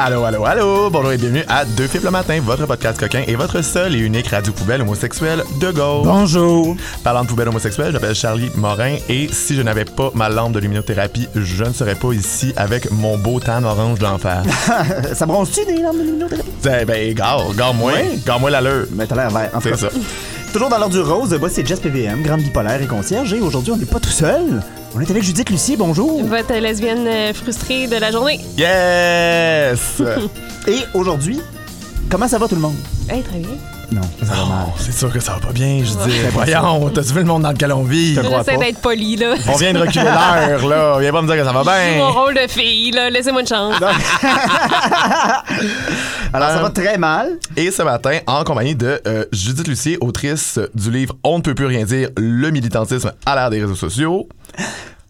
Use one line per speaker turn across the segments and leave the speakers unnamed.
Allô, allô, allô! Bonjour et bienvenue à Deux Fiples le matin, votre podcast coquin et votre seul et unique radio poubelle homosexuelle de gauche.
Bonjour.
Parlant de poubelle homosexuelle, j'appelle Charlie Morin et si je n'avais pas ma lampe de luminothérapie, je ne serais pas ici avec mon beau tan orange d'enfer.
ça bronze-tu des lampes de luminothérapie?
ben, ben, gare, gare-moi,
Ouais.
gare-moi l'allure.
Mais t'as l'air vert. En tout
C'est ça.
Toujours dans l'ordre du rose, moi c'est Jess PVM, grande bipolaire et concierge. Et aujourd'hui, on n'est pas tout seul. On est avec Judith Lucie, bonjour.
Votre lesbienne euh, frustrée de la journée.
Yes!
Et aujourd'hui, comment ça va tout le monde?
Hey, très bien.
Non, ça va mal.
Oh, c'est sûr que ça va pas bien, je dis.
C'est pas
Voyons, t'as-tu vu le monde dans lequel on vit?
J'essaie
pas.
d'être poli, là.
On vient de reculer l'heure, là. Viens pas me dire que ça va
Je joue mon
bien.
rôle de fille, là. Laissez-moi une chance.
Alors, ça
Euh,
va très mal.
Et ce matin, en compagnie de euh, Judith Lucier, autrice du livre On ne peut plus rien dire, le militantisme à l'ère des réseaux sociaux.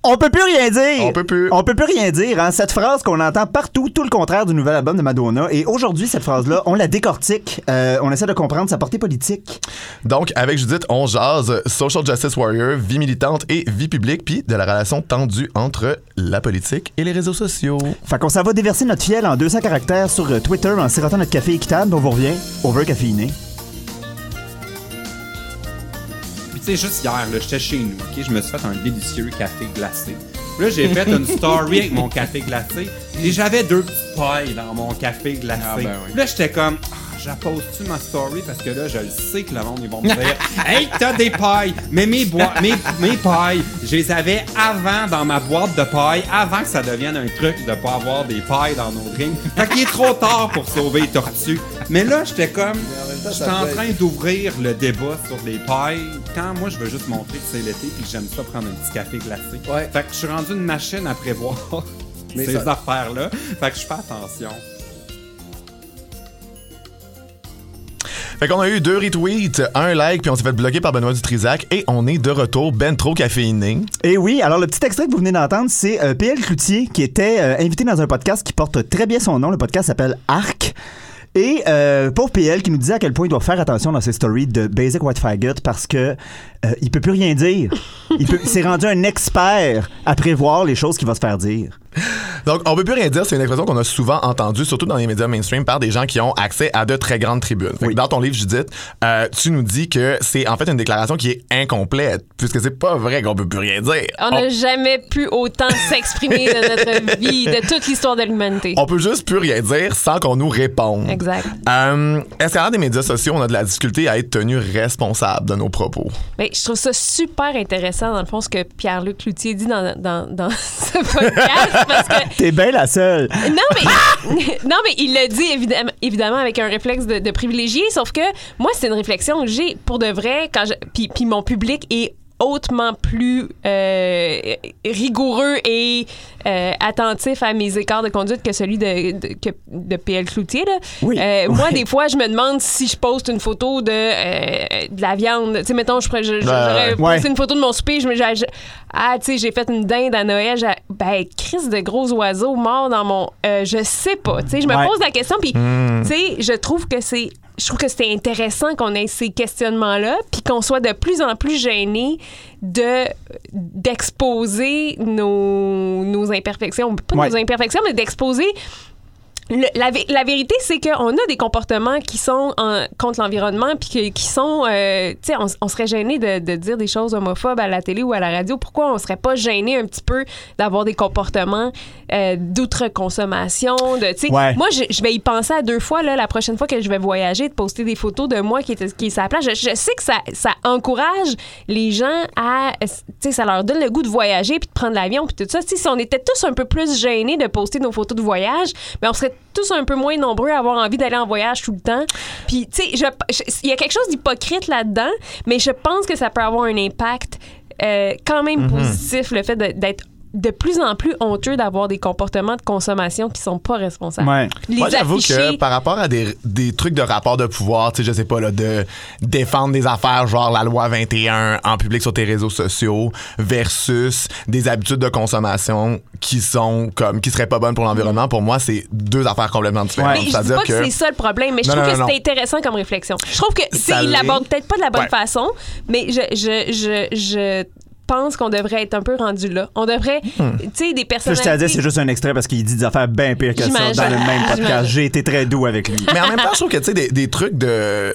On peut plus rien dire.
On peut plus.
On peut plus rien dire. Hein? Cette phrase qu'on entend partout, tout le contraire du nouvel album de Madonna. Et aujourd'hui, cette phrase-là, on la décortique. Euh, on essaie de comprendre sa portée politique.
Donc, avec Judith, on jase social justice warrior, vie militante et vie publique, puis de la relation tendue entre la politique et les réseaux sociaux.
Fait qu'on s'en va déverser notre fiel en 200 caractères sur euh, Twitter en sirotant notre café équitable. On vous revient. Over caféiné.
Juste hier, là, j'étais chez nous, ok? Je me suis fait un délicieux café glacé. Là, j'ai fait une story avec mon café glacé et j'avais deux petites pailles dans mon café glacé.
Ah, ben oui.
Là, j'étais comme, j'appose-tu ma story? Parce que là, je le sais que le monde, ils vont me dire, hey, t'as des pailles! Mais mes, mes, mes pailles, je les avais avant dans ma boîte de pailles, avant que ça devienne un truc de pas avoir des pailles dans nos drinks. Fait qu'il est trop tard pour sauver les tortues. Mais là, j'étais comme, j'étais en train d'ouvrir le débat sur les pailles quand moi, je veux juste montrer que c'est l'été puis que j'aime ça prendre un petit café glacé.
Ouais.
Fait que je suis rendu une machine à prévoir
Mais
ces
ça-
affaires-là. Fait que je fais attention.
Fait qu'on a eu deux retweets, un like, puis on s'est fait bloquer par Benoît Dutrisac, et on est de retour, ben trop caféiné.
Et oui, alors le petit extrait que vous venez d'entendre, c'est euh, PL Cloutier qui était euh, invité dans un podcast qui porte très bien son nom. Le podcast s'appelle Arc. Et euh, pauvre PL qui nous disait à quel point il doit faire attention dans ses stories de Basic White Faggot parce que euh, il peut plus rien dire. Il, s'est rendu un expert à prévoir les choses qu'il va se faire dire.
Donc, on peut plus rien dire, c'est une expression qu'on a souvent entendue, surtout dans les médias mainstream, par des gens qui ont accès à de très grandes tribunes.
Oui.
dans ton livre, Judith, euh, tu nous dis que c'est en fait une déclaration qui est incomplète, puisque c'est pas vrai qu'on peut plus rien dire.
On n'a jamais pu autant s'exprimer de notre vie, de toute l'histoire de l'humanité.
on peut juste plus rien dire sans qu'on nous réponde.
Exact.
Euh, Est-ce qu'à l'heure des médias sociaux, on a de la difficulté à être tenu responsable de nos propos?
Mais je trouve ça super intéressant, dans le fond, ce que Pierre-Luc Cloutier dit dans, dans, dans ce podcast, parce que
T'es bien la seule.
Non, mais, non, mais il le dit évidemment, évidemment avec un réflexe de, de privilégié, sauf que moi, c'est une réflexion que j'ai pour de vrai, quand je, puis, puis mon public est hautement plus euh, rigoureux et euh, attentif à mes écarts de conduite que celui de, de, que- de PL Cloutier. Là.
Oui.
Euh, Moi, des fois, je me demande si je poste une photo de, euh, de la viande. Tu sais, mettons, je, pourrais- je- je- j'aurais
ouais.
posté une photo de mon souper, je me j'ai- j'ai- ah, tu sais, j'ai fait une dinde à Noël. j'ai- Ben, crise de gros oiseaux morts dans mon. euh, je sais pas. Tu sais, je me
Ouais.
pose la question, puis, tu sais, je trouve que c'est. Je trouve que c'est intéressant qu'on ait ces questionnements-là, puis qu'on soit de plus en plus gêné de d'exposer nos, nos imperfections, pas
Ouais.
nos imperfections, mais d'exposer le- la, la vérité, c'est qu'on a des comportements qui sont en- contre l'environnement, puis que- qui sont, euh, tu sais, on, on serait gêné de, de dire des choses homophobes à la télé ou à la radio. Pourquoi on serait pas gêné un petit peu d'avoir des comportements euh, d'outre-consommation, de, tu sais,
Ouais.
moi, je, je vais y penser à deux fois là, la prochaine fois que je vais voyager, de poster des photos de moi qui est, qui est sur la plage. Je, je sais que ça, ça encourage les gens à, tu sais, ça leur donne le goût de voyager puis de prendre l'avion puis tout ça. Si on était tous un peu plus gênés de poster nos photos de voyage, ben on serait tous un peu moins nombreux à avoir envie d'aller en voyage tout le temps. Puis, tu sais, il y a quelque chose d'hypocrite là-dedans, mais je pense que ça peut avoir un impact euh, quand même positif, le fait d'être de plus en plus honteux d'avoir des comportements de consommation qui sont pas responsables.
Ouais.
Moi, j'avoue que par rapport à des, des trucs de rapport de pouvoir, tu sais, je sais pas, là, de défendre des affaires genre la loi 21 en public sur tes réseaux sociaux versus des habitudes de consommation qui sont comme, qui seraient pas bonnes pour l'environnement, pour moi, c'est deux affaires complètement différentes.
Ouais.
Mais je dis pas que,
que.
c'est ça le problème, mais je
Non,
trouve
non,
que c'est intéressant comme réflexion. Je trouve que tu il l'aborde peut-être pas de la bonne
Ouais.
façon, mais je je je je pense qu'on devrait être un peu rendu là. On devrait, tu sais, des
Ça,
personnes.
je t'ai dit, c'est juste un extrait parce qu'il dit des affaires bien pires que ça dans le même podcast. J'ai été très doux avec lui.
Mais en même temps, je trouve que, tu sais, des, des trucs de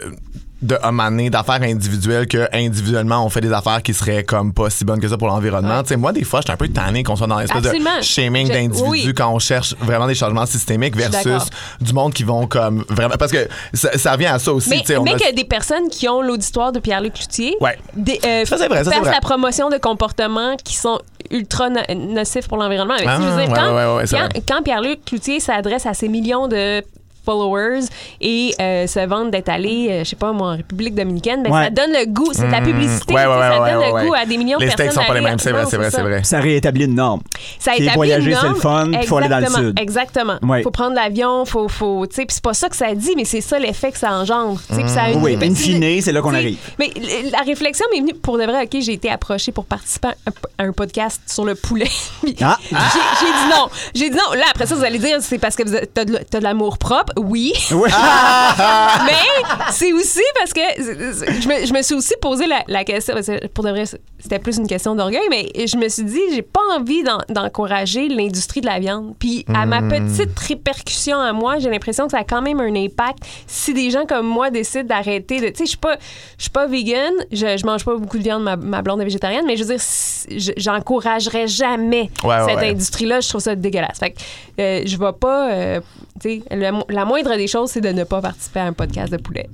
de homme d'affaires individuelles que individuellement on fait des affaires qui seraient comme pas si bonnes que ça pour l'environnement. Tu sais moi des fois je suis un peu tanné qu'on soit dans l'espèce
Absolument.
de shaming
Je-
d'individus
oui.
quand on cherche vraiment des changements systémiques versus du monde qui vont comme vraiment parce que ça, ça revient à ça aussi,
Mais,
on
mais
a-
que des personnes qui ont l'auditoire de Pierre-Luc Cloutier
Ouais.
des, euh,
Ça, c'est vrai, ça, c'est
fassent
vrai.
la promotion de comportements qui sont ultra no- nocifs pour l'environnement.
Ah,
dire,
ouais,
quand,
ouais, ouais, ouais,
quand, Pierre-Luc Cloutier s'adresse à ses millions de followers et euh, se vante d'être allé, euh, je sais pas moi, en République dominicaine, ben,
Ouais.
ça donne le goût, c'est de la publicité,
Mmh. Ouais, ouais,
tu sais,
ouais,
ça
ouais,
donne
ouais,
le
ouais.
goût à des millions
les
de
stakes
personnes.
sont pas les
d'aller-
mêmes, c'est vrai,
Non,
c'est vrai,
ça.
c'est vrai.
Ça réétablit une norme.
Ça établit
voyager,
une
c'est le
norme.
fun, puis faut aller dans le
Exactement,
sud.
Exactement.
Ouais.
Faut prendre l'avion, faut, faut, tu sais, puis c'est pas ça que ça dit, mais c'est ça l'effet que ça engendre. tu sais, puis ça a une-
Oui, in
c'est-
fine, c'est là qu'on
tu sais,
arrive.
Mais l- la réflexion m'est venue pour de vrai. Ok, j'ai été approchée pour participer à un, à un podcast sur le poulet. Puis
Ah.
J'ai j'ai dit non. J'ai dit non. Là après ça, vous allez dire c'est parce que vous êtes- t'as de, t'as de l'amour propre. Oui. Mais c'est aussi parce que je me, je me suis aussi posé la, la question. parce que Pour de vrai, c'était plus une question d'orgueil, mais je me suis dit, j'ai pas envie d'en- d'encourager l'industrie de la viande. Puis à ma petite répercussion à moi, j'ai l'impression que ça a quand même un impact si des gens comme moi décident d'arrêter de. Tu sais, je suis pas, je suis pas vegan, je, je mange pas beaucoup de viande, ma, ma blonde est végétarienne, mais je veux dire, j'encouragerais jamais
Ouais,
cette
ouais.
industrie-là. Je trouve ça dégueulasse. Fait que euh, je vais pas. euh, le mo- la moindre des choses, c'est de ne pas participer à un podcast de poulet.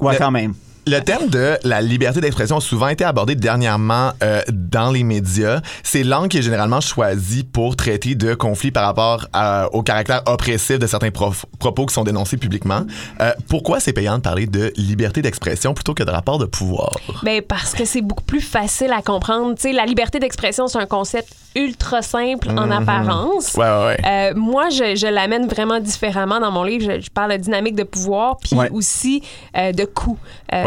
Ouais,
Le-
quand même.
Le thème de la liberté d'expression a souvent été abordé dernièrement euh, dans les médias. C'est l'angle qui est généralement choisi pour traiter de conflits par rapport à- au caractère oppressif de certains propos qui sont dénoncés publiquement. Euh, pourquoi c'est payant de parler de liberté d'expression plutôt que de rapport de pouvoir?
Ben parce que c'est beaucoup plus facile à comprendre. Tu sais, la liberté d'expression, c'est un concept ultra simple en apparence.
Ouais, ouais, ouais.
Euh, moi, je, je l'amène vraiment différemment dans mon livre. Je, je parle de dynamique de pouvoir, puis aussi euh, de coût.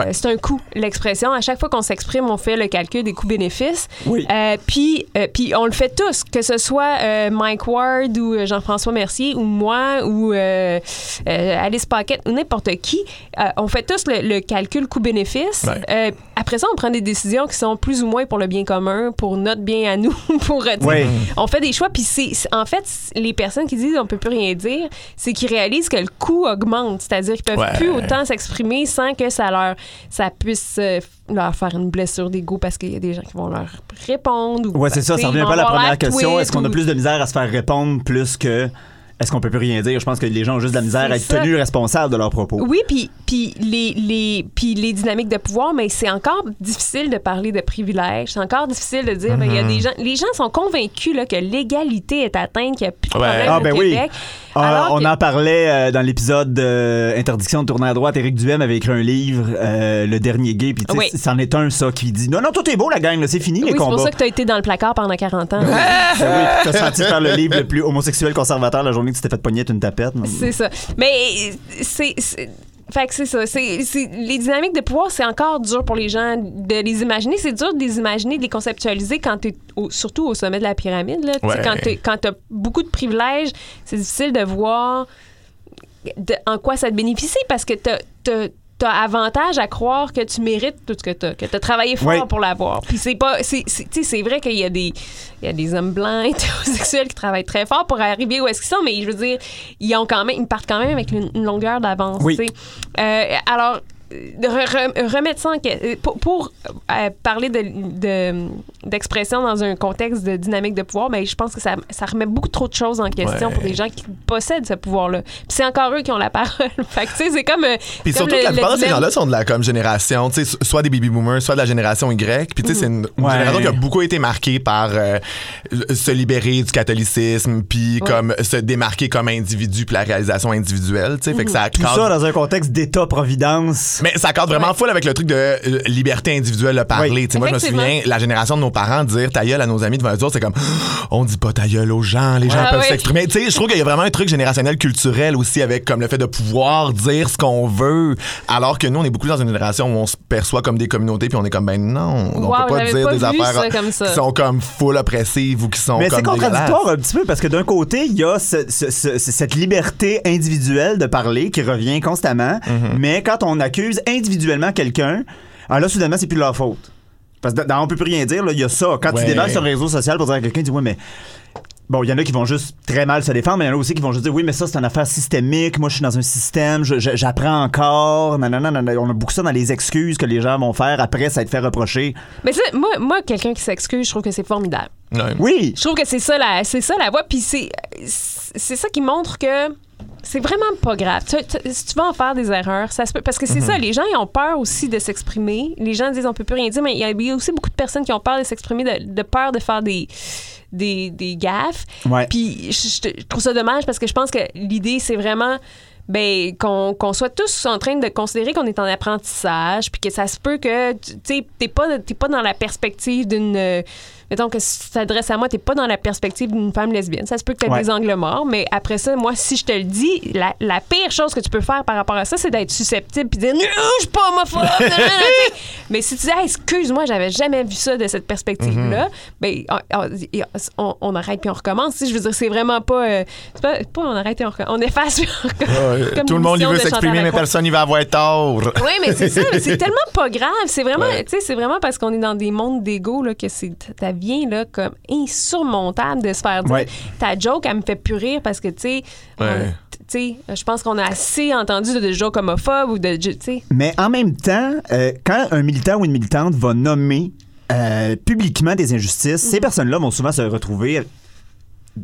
Ouais.
C'est un coût, l'expression. À chaque fois qu'on s'exprime, on fait le calcul des coûts-bénéfices.
Oui.
Euh, puis, euh, puis on le fait tous, que ce soit euh, Mike Ward ou Jean-François Mercier ou moi ou Alice Paquette ou n'importe qui. On fait tous le, le calcul coût-bénéfice.
Ouais.
Après ça, on prend des décisions qui sont plus ou moins pour le bien commun, pour notre bien à nous, pour
Oui.
on fait des choix. Puis c'est en fait les personnes qui disent on peut plus rien dire, c'est qu'ils réalisent que le coût augmente, c'est-à-dire qu'ils peuvent
Ouais.
plus autant s'exprimer sans que ça leur ça puisse euh, leur faire une blessure d'ego parce qu'il y a des gens qui vont leur répondre. Ou,
Ouais, c'est ça. Ça revient pas à la première question. Est-ce qu'on a plus de misère à se faire répondre plus que est-ce qu'on peut plus rien dire? Je pense que les gens ont juste de la misère à être
ça.
tenus responsables de leurs propos.
Oui, puis puis les, les, puis les dynamiques de pouvoir, mais c'est encore difficile de parler de privilèges. C'est encore difficile de dire, ben, il y a des gens, les gens sont convaincus là, que l'égalité est atteinte, qu'il n'y a plus de
Ouais.
problème
Ah,
au
ben oui.
Québec.
Ah,
Alors
on
que-
en parlait euh, dans l'épisode de Interdiction de tourner à droite. Éric Duhem avait écrit un livre, euh, Le dernier gay, puis tu
Oui.
c'en est un, ça, qui dit Non, non, tout est beau, la gang, c'est fini,
Oui,
les
c'est pour
combats.
ça que tu as été dans le placard pendant 40 ans.
Ben oui, puis t'as senti faire le livre le plus homosexuel conservateur la journée que tu t'es fait pogner une tapette.
C'est ça. Mais c'est. Fait que c'est ça. C'est, c'est- les dynamiques de pouvoir, c'est encore dur pour les gens de les imaginer. C'est dur de les imaginer, de les conceptualiser quand tu es surtout au sommet de la pyramide. Là.
Ouais.
Quand tu quand as beaucoup de privilèges, c'est difficile de voir de- en quoi ça te bénéficie parce que tu as avantage à croire que tu mérites tout ce que tu as, que tu as travaillé fort
Oui.
pour l'avoir. Puis c'est pas c'est c'est- tu sais, c'est vrai qu'il y a des il y a des hommes blancs hétérosexuels qui travaillent très fort pour arriver où est-ce qu'ils sont mais je veux dire ils ont quand même ils partent quand même avec une, une longueur d'avance,
Oui.
tu. Euh, alors remettre ça en question. Pour, pour, euh, parler de, de- d'expression dans un contexte de dynamique de pouvoir, ben, je pense que ça, ça remet beaucoup trop de choses en question
Ouais.
pour des gens qui possèdent ce pouvoir-là. Puis c'est encore eux qui ont la parole. fait que, tu sais, c'est comme. euh,
Puis surtout
le-
que la plupart de ces gens-là sont de la comme génération, tu sais, so- soit des baby boomers, soit de la génération Y. Puis tu sais, c'est une, une
Ouais.
génération qui a beaucoup été marquée par euh, se libérer du catholicisme, puis comme se démarquer comme individu, puis la réalisation individuelle. Tu sais, fait que ça
Tout
cadre-
ça dans un contexte d'État-providence.
Mais ça cadre vraiment
Ouais.
full avec le truc de euh, liberté individuelle de parler.
Oui.
Tu sais, Moi, je me souviens, la génération de nos parents dire ta gueule à nos amis devant eux autres, c'est comme on dit pas ta gueule aux gens, les gens
Ah
peuvent
oui.
s'exprimer. Tu sais, je trouve qu'il y a vraiment un truc générationnel culturel aussi avec comme le fait de pouvoir dire ce qu'on veut, alors que nous, on est beaucoup dans une génération où on se perçoit comme des communautés, puis on est comme ben non, on
Wow,
peut pas dire
pas
des affaires
ça comme ça.
qui sont comme full oppressives ou qui sont
Mais
comme
c'est contradictoire un petit peu parce que d'un côté, il y a ce- ce- ce- cette liberté individuelle de parler qui revient constamment,
Mm-hmm.
mais quand on accuse individuellement quelqu'un, alors là, soudainement, c'est plus de leur faute. Parce que dans On peut plus rien dire, là, il y a ça. Quand tu
Ouais.
débarques sur un réseau social pour dire à quelqu'un, tu dis, ouais, mais. Bon, il y en a qui vont juste très mal se défendre, mais il y en a aussi qui vont juste dire, oui, mais ça, c'est une affaire systémique. Moi, je suis dans un système, je- je- j'apprends encore. Nanana, nanana. On a beaucoup ça dans les excuses que les gens vont faire après, ça va te fait reprocher.
Mais ça, moi, moi quelqu'un qui s'excuse, je trouve que c'est formidable.
Ouais.
Oui!
Je trouve que c'est ça la, c'est ça la voie. Puis c'est, c'est ça qui montre que c'est vraiment pas grave. Tu- tu- si tu vas en faire des erreurs, ça se peut. Parce que c'est ça, les gens, ils ont peur aussi de s'exprimer. Les gens disent on peut plus rien dire, mais il y a- il y a aussi beaucoup de personnes qui ont peur de s'exprimer, de, de peur de faire des, des, des gaffes.
Ouais.
Puis je, trouve ça dommage parce que je pense que l'idée, c'est vraiment ben, qu'on soit tous en train de considérer qu'on est en apprentissage, puis que ça se peut que, tu sais, t'es pas, t'es pas dans la perspective d'une... mettons que si tu t'adresses à moi, t'es pas dans la perspective d'une femme lesbienne. Ça se peut que t'aies
Ouais.
des angles morts, mais après ça, moi, si je te le dis, la, la pire chose que tu peux faire par rapport à ça, c'est d'être susceptible puis dire « Non, je suis pas homophobe! » Tu. Mais si tu dis Hey, excuse-moi, j'avais jamais vu ça de cette perspective-là », ben, on, on- on arrête puis on recommence. Tu sais, Je veux dire, c'est vraiment pas... euh, pas, pas on arrête et on recommence. On efface puis on recommence. Comme
Tout le monde il veut s'exprimer, mais personne il va avoir tort.
Oui, mais c'est ça, c'est tellement pas grave. C'est vraiment,
Ouais.
tu c'est vraiment parce qu'on est dans des mondes d'ego que c'est, ça là, comme insurmontable de se faire dire
Ouais.
ta joke, elle me fait plus rire parce que, tu sais,
Ouais.
sais, je pense qu'on a assez entendu de, de jokes homophobes ou de, tu sais.
Mais en même temps, euh, quand un militant ou une militante va nommer euh, publiquement des injustices, ces personnes-là vont souvent se retrouver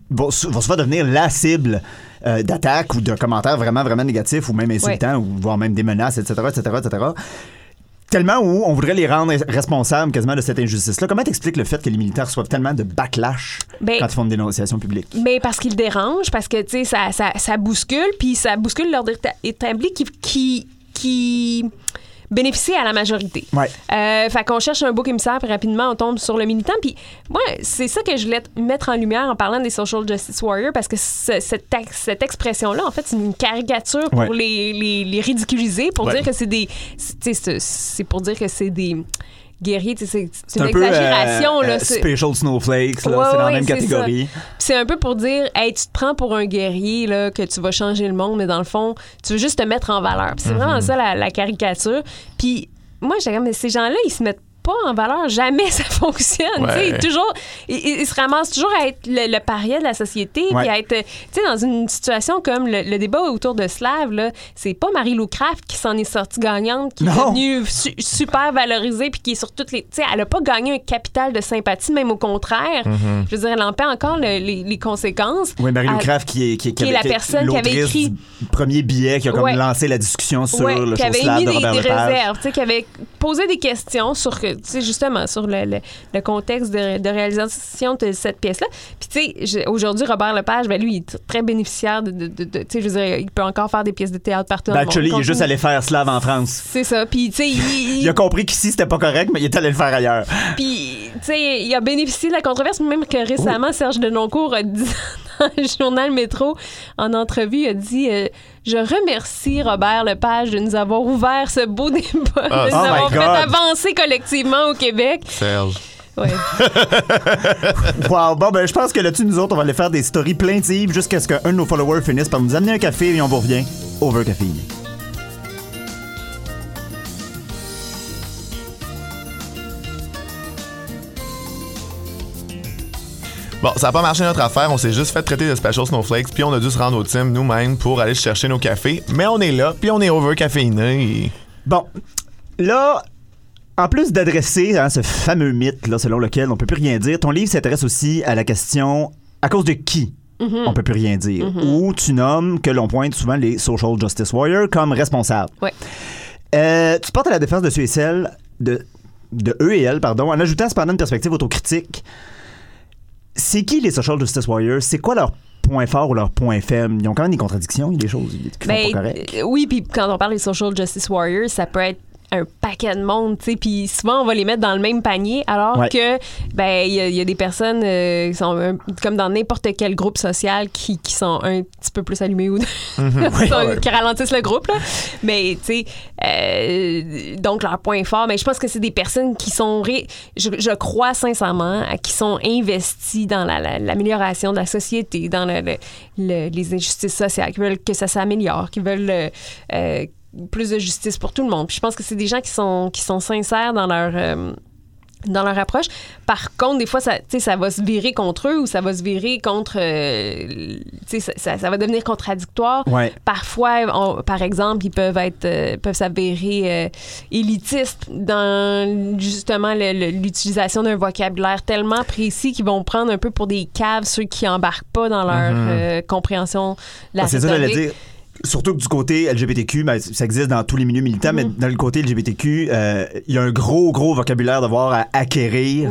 vont, sou- vont souvent devenir la cible euh, d'attaques ou de commentaires vraiment, vraiment négatifs ou même insultants ou voire même des menaces, etc., etc., etc. Tellement où on voudrait les rendre responsables quasiment de cette injustice-là. Comment t'expliques le fait que les militaires reçoivent tellement de backlash
Ben,
quand ils font une dénonciation publique?
Mais parce qu'ils dérangent, parce que, tu sais, ça, ça, ça bouscule, puis ça bouscule l'ordre éta- établi qui, qui, qui bénéficie à la majorité.
Ouais.
Euh, fait qu'on cherche un beau émissaire, puis rapidement, on tombe sur le militant. Puis moi, c'est ça que je voulais mettre en lumière en parlant des social justice warriors, parce que ce- cette, cette expression-là, en fait, c'est une caricature pour
Ouais.
les, les, les ridiculiser, pour dire que c'est des... c'est pour dire que c'est des sais, c'est c'est
un
une
peu, euh,
exagération. là.
euh,
c'est-
special snowflakes,
Ouais,
c'est dans la même catégorie.
C'est un peu pour dire, hey, tu te prends pour un guerrier, là, que tu vas changer le monde, mais dans le fond, tu veux juste te mettre en valeur. C'est vraiment ça la, la caricature. Puis moi, j'étais comme, mais ces gens-là, ils se mettent pas en valeur. Jamais ça fonctionne.
Ouais.
Toujours, ils- ils se ramassent toujours à être le, le paria de la société,
Ouais.
puis à être, dans une situation comme le, le débat autour de Slav, c'est pas Marie-Lou Craft qui s'en est sortie gagnante, qui est
Non.
devenue su- super valorisée, puis qui est sur toutes les, elle a pas gagné un capital de sympathie, même au contraire. Je veux dire, elle en paie encore le- les, les conséquences.
Oui, Marie-Lou Craft, qui est, qui,
qui est la personne qui avait écrit-
du premier billet, qui a comme
Ouais.
lancé la discussion sur le
qui avait mis
de
des, des réserves, qui avait posé des questions sur, que, tu sais, justement, sur le, le- le contexte de, de réalisation de cette pièce-là. Puis, tu sais, aujourd'hui, Robert Lepage, ben, lui, il est très bénéficiaire de, de- tu sais, je veux dire, il peut encore faire des pièces de théâtre partout
Ben, actually, il est juste allé faire slave en France.
C'est ça. Puis, tu sais, il,
Il a compris qu'ici, c'était pas correct, mais il est allé le faire ailleurs.
Puis, tu sais, il a bénéficié de la controverse, même que récemment, Serge Denoncourt a dit le journal Métro, en entrevue, a dit euh, Je remercie Robert Lepage de nous avoir ouvert ce beau débat,
Ah,
de nous
oh
avoir fait avancer collectivement au Québec.
Serge.
Ouais.
Wow, bon, ben, je pense que là-dessus, nous autres, on va aller faire des stories plaintives jusqu'à ce qu'un de nos followers finisse par nous amener un café et on vous revient. Over café.
Bon, ça n'a pas marché notre affaire. On s'est juste fait traiter de Special Snowflakes, puis on a dû se rendre au team nous-mêmes pour aller chercher nos cafés. Mais on est là, puis on est over caféiné. et-
Bon, là, en plus d'adresser hein, ce fameux mythe là, selon lequel on peut plus rien dire, ton livre s'intéresse aussi à la question à cause de qui on peut plus rien dire? Ou tu nommes que l'on pointe souvent les social justice warriors comme responsables.
Ouais.
Euh, tu portes à la défense de ceux et celles de, de eux et elles, pardon, en ajoutant cependant une perspective autocritique. C'est qui les social justice warriors? C'est quoi leur point fort ou leur point faible? Ils ont quand même des contradictions, il y a des choses qui sont
Ben,
pas correctes.
euh, oui, puis quand on parle des social justice warriors, ça peut être un paquet de monde, tu sais, puis souvent on va les mettre dans le même panier, alors
Ouais.
que ben il y, a- il y a des personnes euh, qui sont un- comme dans n'importe quel groupe social qui, qui sont un petit peu plus allumés ou qui sont- qui ralentissent le groupe là. Mais tu sais, euh, donc leur point fort, mais je pense que c'est des personnes qui sont, ré- je, je crois sincèrement, qui sont investies dans la- la- l'amélioration de la société, dans le- le- le- les injustices sociales, qui veulent que ça s'améliore, qui veulent euh, euh, plus de justice pour tout le monde. Puis je pense que c'est des gens qui sont, qui sont sincères dans leur... euh, dans leur approche. Par contre, des fois, ça, ça va se virer contre eux ou ça va se virer contre... euh, ça, ça- ça va devenir contradictoire.
Ouais.
Parfois, on- par exemple, ils peuvent être euh, peuvent s'avérer euh, élitistes dans justement l'utilisation d'un vocabulaire tellement précis qu'ils vont prendre un peu pour des caves ceux qui embarquent pas dans leur euh, compréhension de la
Ah, c'est ça, j'allais
rhétorique.
dire. Surtout que du côté LGBTQ, ben, ça existe dans tous les milieux militants, mais dans le côté LGBTQ, euh, il y a un gros, gros vocabulaire d'avoir à acquérir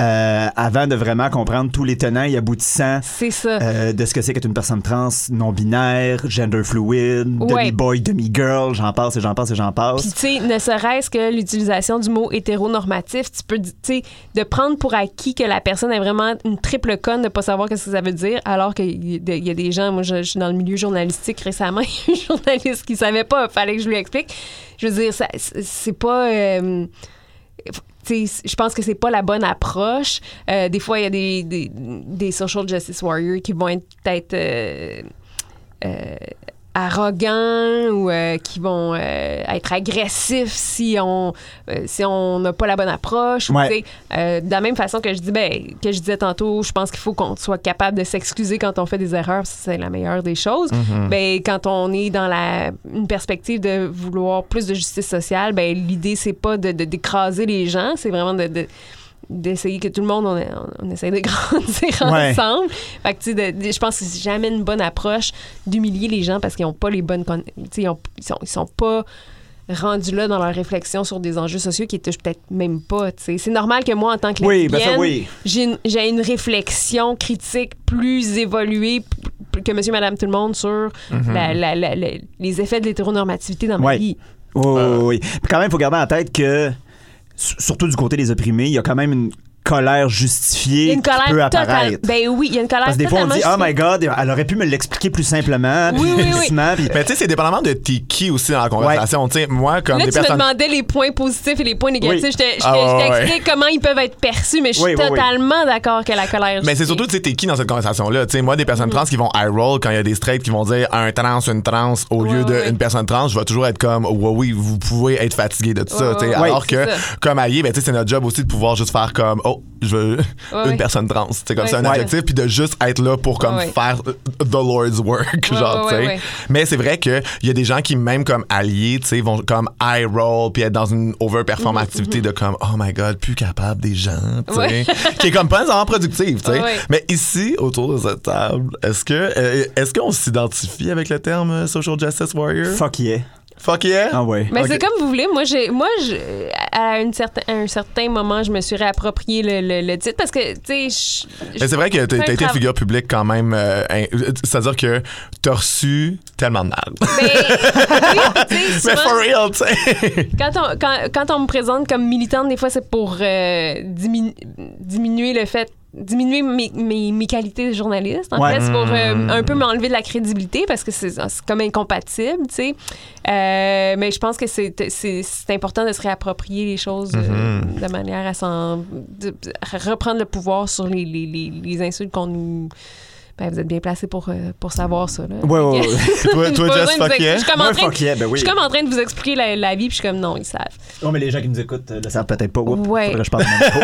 euh, avant de vraiment comprendre tous les tenants et aboutissants
ça.
euh, de ce que c'est qu'être une personne trans, non-binaire, gender fluid, demi-boy, demi-girl, j'en passe et j'en passe et j'en
Puis,
passe.
tu sais, ne serait-ce que l'utilisation du mot hétéronormatif, tu peux, tu sais, de prendre pour acquis que la personne est vraiment une triple conne de pas savoir ce que ça veut dire, alors qu'il y, a des- il y a des gens, moi, je, je suis dans le milieu journalistique récemment, un journaliste qui savait pas, fallait que je lui explique. Je veux dire, c'est pas. euh, je pense que c'est pas la bonne approche. Euh, des fois, il y a des, des, social justice warriors qui vont être peut-être euh, arrogants ou euh, qui vont euh, être agressifs si on euh, si on n'a pas la bonne approche. ou,
Ouais.
euh, de la même façon que je dis, ben, que je disais tantôt, je pense qu'il faut qu'on soit capable de s'excuser quand on fait des erreurs, c'est la meilleure des choses. Ben, quand on est dans la une perspective de vouloir plus de justice sociale, ben l'idée c'est pas de de- d'écraser les gens, c'est vraiment de, de- d'essayer que tout le monde on, on, on essaie de grandir
Ouais.
ensemble. Fait que tu sais, de- de- je pense que c'est jamais une bonne approche d'humilier les gens parce qu'ils ont pas les bonnes con- tu sais, ils, ont- ils sont ils sont pas rendus là dans leur réflexion sur des enjeux sociaux qui touchent peut-être même pas. tu sais. C'est normal que moi, en tant que
Oui, ben
lesbienne,
oui.
j'ai une, j'ai une réflexion critique plus évoluée p- que monsieur, madame, tout le monde sur la- la- la- la- les effets de l'hétéronormativité dans ma
Ouais.
vie.
Oui, oui, oui. Puis quand même, il faut garder en tête que, surtout du côté des opprimés, il y a quand même une colère justifiée
une
qui peut
colère totale.
apparaître.
Ben oui, il y a une colère
Parce que des fois, on dit, oh my God, elle aurait pu me l'expliquer plus simplement,
Oui,
puis
oui, oui.
doucement, puis-
Mais tu sais, c'est dépendamment de t'es qui aussi dans la conversation. Tu sais, moi, comme
Là,
des
tu me demandais les points positifs et les points négatifs.
Oui.
Je te- je te-
Ah, ouais, ouais.
t'explique comment ils peuvent être perçus, mais je suis
Oui, oui, oui.
totalement d'accord que la colère.
Mais c'est surtout, tu sais, t'es qui dans cette conversation-là? Tu sais, moi, des
Mm.
personnes trans qui vont eye roll quand il y a des straights qui vont dire un trans, une trans au
Ouais,
lieu d'une
ouais.
personne trans, je vais toujours être comme, ouais, oui, vous pouvez être fatigué de tout ça.
Ouais,
tu
ouais,
Alors
ouais,
que, comme allié, ben, tu sais, c'est notre job aussi de pouvoir juste faire comme, oh, je veux une
ouais.
personne trans. C'est comme un
c'est ça.
objectif, puis de juste être là pour comme faire the Lord's work,
Ouais,
genre,
ouais,
tu sais.
ouais, ouais.
Mais c'est vrai qu'il y a des gens qui, même comme alliés, tu sais, vont comme eye roll, puis être dans une over-performativité de comme, oh my god, plus capable des gens, tu sais.
Ouais.
qui est comme pas nécessairement productive, tu sais.
Ouais.
Mais ici, autour de cette table, est-ce que euh, est-ce qu'on s'identifie avec le terme euh, social justice warrior?
fuck yeah.
Fuck yeah.
Ah ouais.
Mais c'est comme vous voulez. Moi, j'ai, moi, à, une certain, à un certain moment, je me suis réapproprié le, le- le titre parce que, tu sais, je-
Mais c'est vrai que t'as été
trav-
figure publique quand même. euh, C'est-à-dire que t'as reçu tellement de mal.
Ben, oui, tu sais,
Mais
souvent,
for real, tu sais.
quand, on, quand, quand on me présente comme militante, des fois, c'est pour euh, diminu- diminuer le fait diminuer mes, mes, mes qualités de journaliste en
Ouais.
fait pour euh,
Mm.
un peu m'enlever de la crédibilité parce que c'est comme incompatible tu sais Euh, mais je pense que c'est important de se réapproprier les choses euh,
Mm-hmm.
de manière à s'en reprendre le pouvoir sur les, les, les, les insultes qu'on nous ben, vous êtes bien placé pour, euh, pour savoir ça. Là.
Ouais, ouais,
toi,
vous
fuck yeah.
Je suis comme en train
yeah, ben oui.
je suis comme en train de vous expliquer la, la vie, puis je suis comme non, ils savent.
Oh, mais les gens qui nous écoutent euh, le savent peut-être pas. Oups,
Ouais.
je parle de mon micro.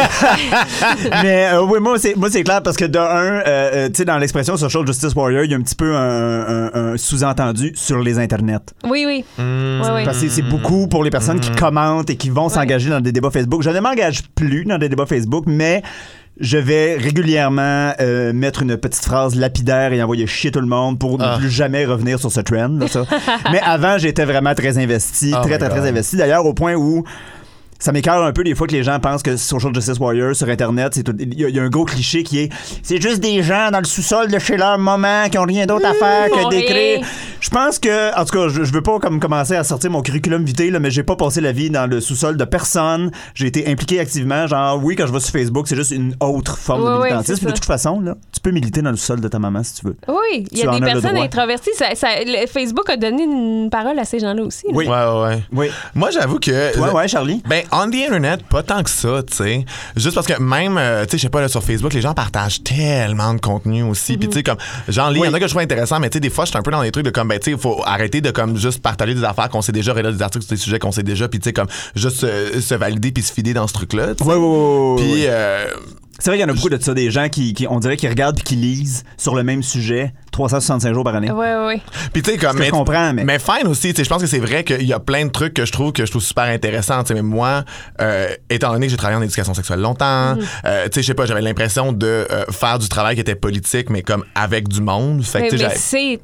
mais euh, oui, moi, c'est, moi, c'est clair parce que de un, euh, tu sais, dans l'expression social justice warrior, il y a un petit peu un, un- un sous-entendu sur les internets.
Oui, oui.
Mm.
Ouais, ouais.
Parce que c'est beaucoup pour les personnes qui commentent et qui vont s'engager dans des débats Facebook. Je ne m'engage plus dans des débats Facebook, mais je vais régulièrement euh, mettre une petite phrase lapidaire et envoyer chier tout le monde pour
Ah.
ne plus jamais revenir sur ce trend. là, ça. mais avant, j'étais vraiment très investi,
Oh
très, très, très investi. D'ailleurs, au point où ça m'écœure un peu des fois que les gens pensent que Social Justice Warrior sur Internet, c'est il y, a- il y a un gros cliché qui est c'est juste des gens dans le sous-sol de chez leur moment qui ont rien d'autre à faire
font
que d'écrire. Je pense que, en tout cas, je, je veux pas comme commencer à sortir mon curriculum vitae, là, mais j'ai pas passé la vie dans le sous-sol de personne. J'ai été impliqué activement. Genre, oui, quand je vais sur Facebook, c'est juste une autre forme de militantisme. de toute façon, là, tu peux militer dans le sous-sol de ta maman si tu veux.
Oui, il y a des personnes introverties. Ça, ça- le Facebook a donné une parole à ces gens-là aussi. là.
Oui.
Ouais, ouais, ouais.
Oui.
Moi, j'avoue que.
Ouais, ouais, Charlie?
Ben, on the internet, pas tant que ça, tu sais. Juste parce que même, euh, tu sais, je sais pas, là, sur Facebook, les gens partagent tellement de contenu aussi. Puis, tu sais, comme, j'en lis, il y en a que je trouve intéressant, mais tu sais, des fois, je suis un peu dans des trucs de comme, ben, tu sais, il faut arrêter de comme juste partager des affaires qu'on sait déjà, relire des articles sur des sujets qu'on sait déjà, puis, tu sais, comme, juste se, se valider puis se fider dans ce truc-là,
ouais, ouais, ouais.
Puis, euh,
C'est vrai qu'il y en a beaucoup de ça, des gens qui, qui on dirait, qui regardent puis qui lisent sur le même sujet 365 jours par année.
Ouais, ouais, ouais.
Puis tu sais comme
que je comprends, mais-
mais fine aussi, tu sais je pense que c'est vrai qu'il y a plein de trucs que je trouve que je trouve super intéressants, tu sais mais moi euh, étant donné que j'ai travaillé en éducation sexuelle longtemps, euh, tu sais je sais pas, j'avais l'impression de euh, faire du travail qui était politique mais comme avec du monde, fait que
Mais,
tu sais
mais
j'avais-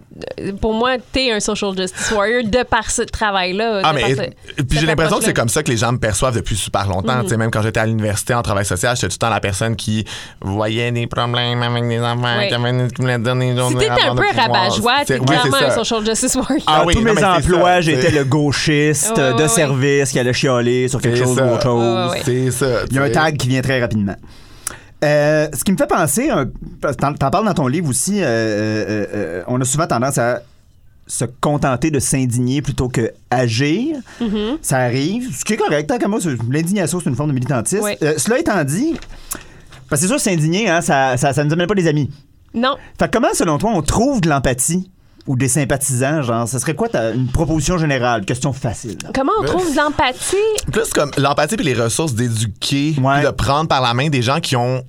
c'est, pour moi, t'es un social justice warrior de par ce travail-là.
Ah, mais
ce-
puis j'ai l'impression que c'est comme ça que les gens me perçoivent depuis super longtemps. Tu sais, même quand j'étais à l'université en travail social, j'étais tout le temps la personne qui voyait des problèmes avec des enfants, qui, avait, donner des
Si t'étais un peu rabat-joie, t'es clairement un social justice warrior.
Ah
Dans
oui,
tous mes emplois, j'étais le gauchiste
Ouais,
euh, de service qui allait chialer sur quelque chose
ça.
ou autre chose.
Ouais, ouais, ouais.
C'est ça.
Il y a un tag qui vient très rapidement. Euh, ce qui me fait penser, que t'en, parles dans ton livre aussi, euh, euh, euh, on a souvent tendance à se contenter de s'indigner plutôt que agir.
Mm-hmm.
Ça arrive, ce qui est correct, tant qu'à moi, l'indignation, c'est une forme de militantisme.
Ouais.
Euh, cela étant dit, parce que c'est sûr, s'indigner, hein, ça, ça, ça nous amène pas des amis.
Non.
Fait que comment, selon toi, on trouve de l'empathie ou des sympathisants? Genre, ce serait quoi ta, une proposition générale? Question facile. là.
Comment on trouve de l'empathie?
Plus comme l'empathie puis les ressources d'éduquer,
Ouais.
de prendre par la main des gens qui ont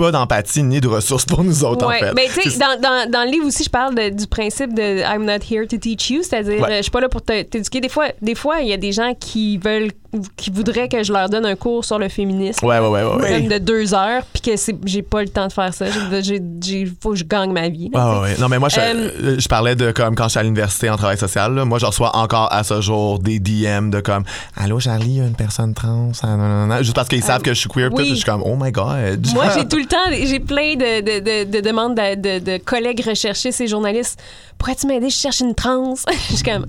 pas d'empathie ni de ressources pour nous autres,
Ouais.
en fait.
Mais tu sais, dans, dans, dans le livre aussi, je parle de- du principe de I'm not here to teach you, c'est-à-dire,
Ouais.
euh, je suis pas là pour t'éduquer. Des fois, des fois, il y a des gens qui veulent, qui voudraient que je leur donne un cours sur le féminisme.
Ouais, ouais, ouais, ouais.
Même de deux heures, puis que j'ai pas le temps de faire ça. J'ai- faut que je gagne ma vie. là,
Ah ouais. Non, mais moi, je,
Euh,
euh, je parlais de comme quand je suis à l'université en travail social. là, moi, je reçois encore à ce jour des DM de comme Allô, Charlie, il y a une personne trans. ah, non, non, non. Juste parce qu'ils savent que je suis queer, puis
oui.
je suis comme Oh my god.
Moi, j'ai tout le temps, j'ai plein de, de, de, de demandes de, de, de collègues recherchistes et journalistes. Pourrais-tu m'aider? Je cherche une trans. je suis comme.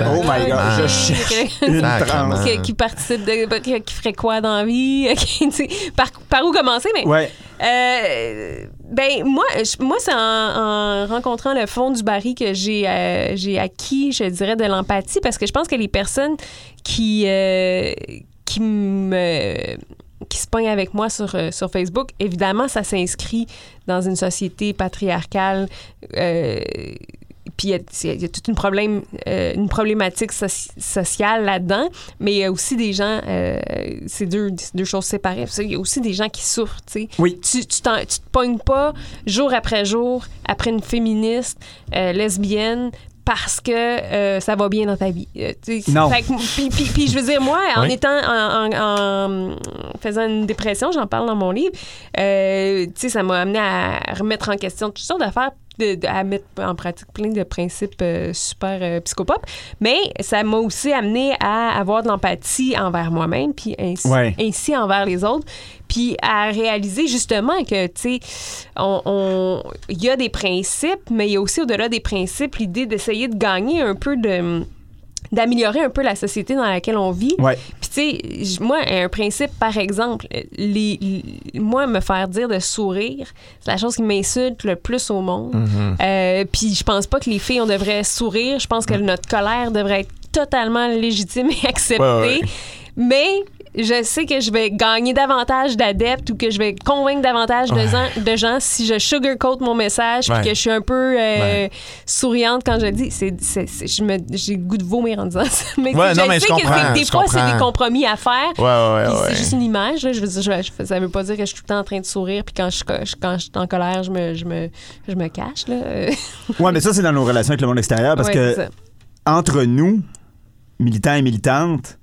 Oh
my God,
je
cherche
une
Sacrément.
qui, qui participe de. qui, qui ferait quoi dans la vie? Par, par où commencer? Mais,
Ouais.
euh, ben, moi, je- moi c'est en, en rencontrant le fond du baril que j'ai euh, j'ai acquis, je dirais, de l'empathie parce que je pense que les personnes qui, euh, qui me qui se pognent avec moi sur, euh, sur Facebook, évidemment, ça s'inscrit dans une société patriarcale. euh, puis il y a- y, toute une, problème, euh, une problématique soci- sociale là-dedans, mais il y a aussi des gens, euh, c'est deux, deux choses séparées. Il y a aussi des gens qui souffrent, tu sais.
Oui.
Tu, tu, t'en- tu te pognes pas jour après jour après une féministe euh, lesbienne parce que euh, ça va bien dans ta vie. Euh,
Non.
puis, puis- puis je veux dire, moi, en
Oui.
étant, en, en- en faisant une dépression, j'en parle dans mon livre, euh, tu sais, ça m'a amené à remettre en question toutes sortes d'affaires, de- de- à mettre en pratique plein de principes euh, super euh, psychopop, mais ça m'a aussi amené à avoir de l'empathie envers moi-même, puis ainsi,
Ouais.
ainsi envers les autres, puis à réaliser justement que, tu sais, on- on- il y a des principes, mais il y a aussi au-delà des principes l'idée d'essayer de gagner un peu de d'améliorer un peu la société dans laquelle on vit.
Ouais.
Puis tu sais, moi, un principe, par exemple, les, les- moi, me faire dire de sourire, c'est la chose qui m'insulte le plus au monde. Euh, puis je pense pas que les filles, on devrait sourire. Je pense que notre colère devrait être totalement légitime et acceptée.
Ouais, ouais.
Mais je sais que je vais gagner davantage d'adeptes ou que je vais convaincre davantage de, gens, de gens si je sugarcoat mon message puis que je suis un peu euh,
Ouais.
souriante quand je le dis. C'est, c'est- c'est- je me, j'ai le goût de vomir en disant ça. Mais
Ouais,
je
non, mais
sais
je
que
comprends,
des, fois, c'est des compromis à faire. C'est juste une image. là. Je veux dire, je- je- ça veut pas dire que je suis tout le temps en train de sourire puis quand je, quand je suis en colère, je me, je me, je me cache.
Ouais, mais ça, c'est dans nos relations avec le monde extérieur parce que entre nous, militants et militantes,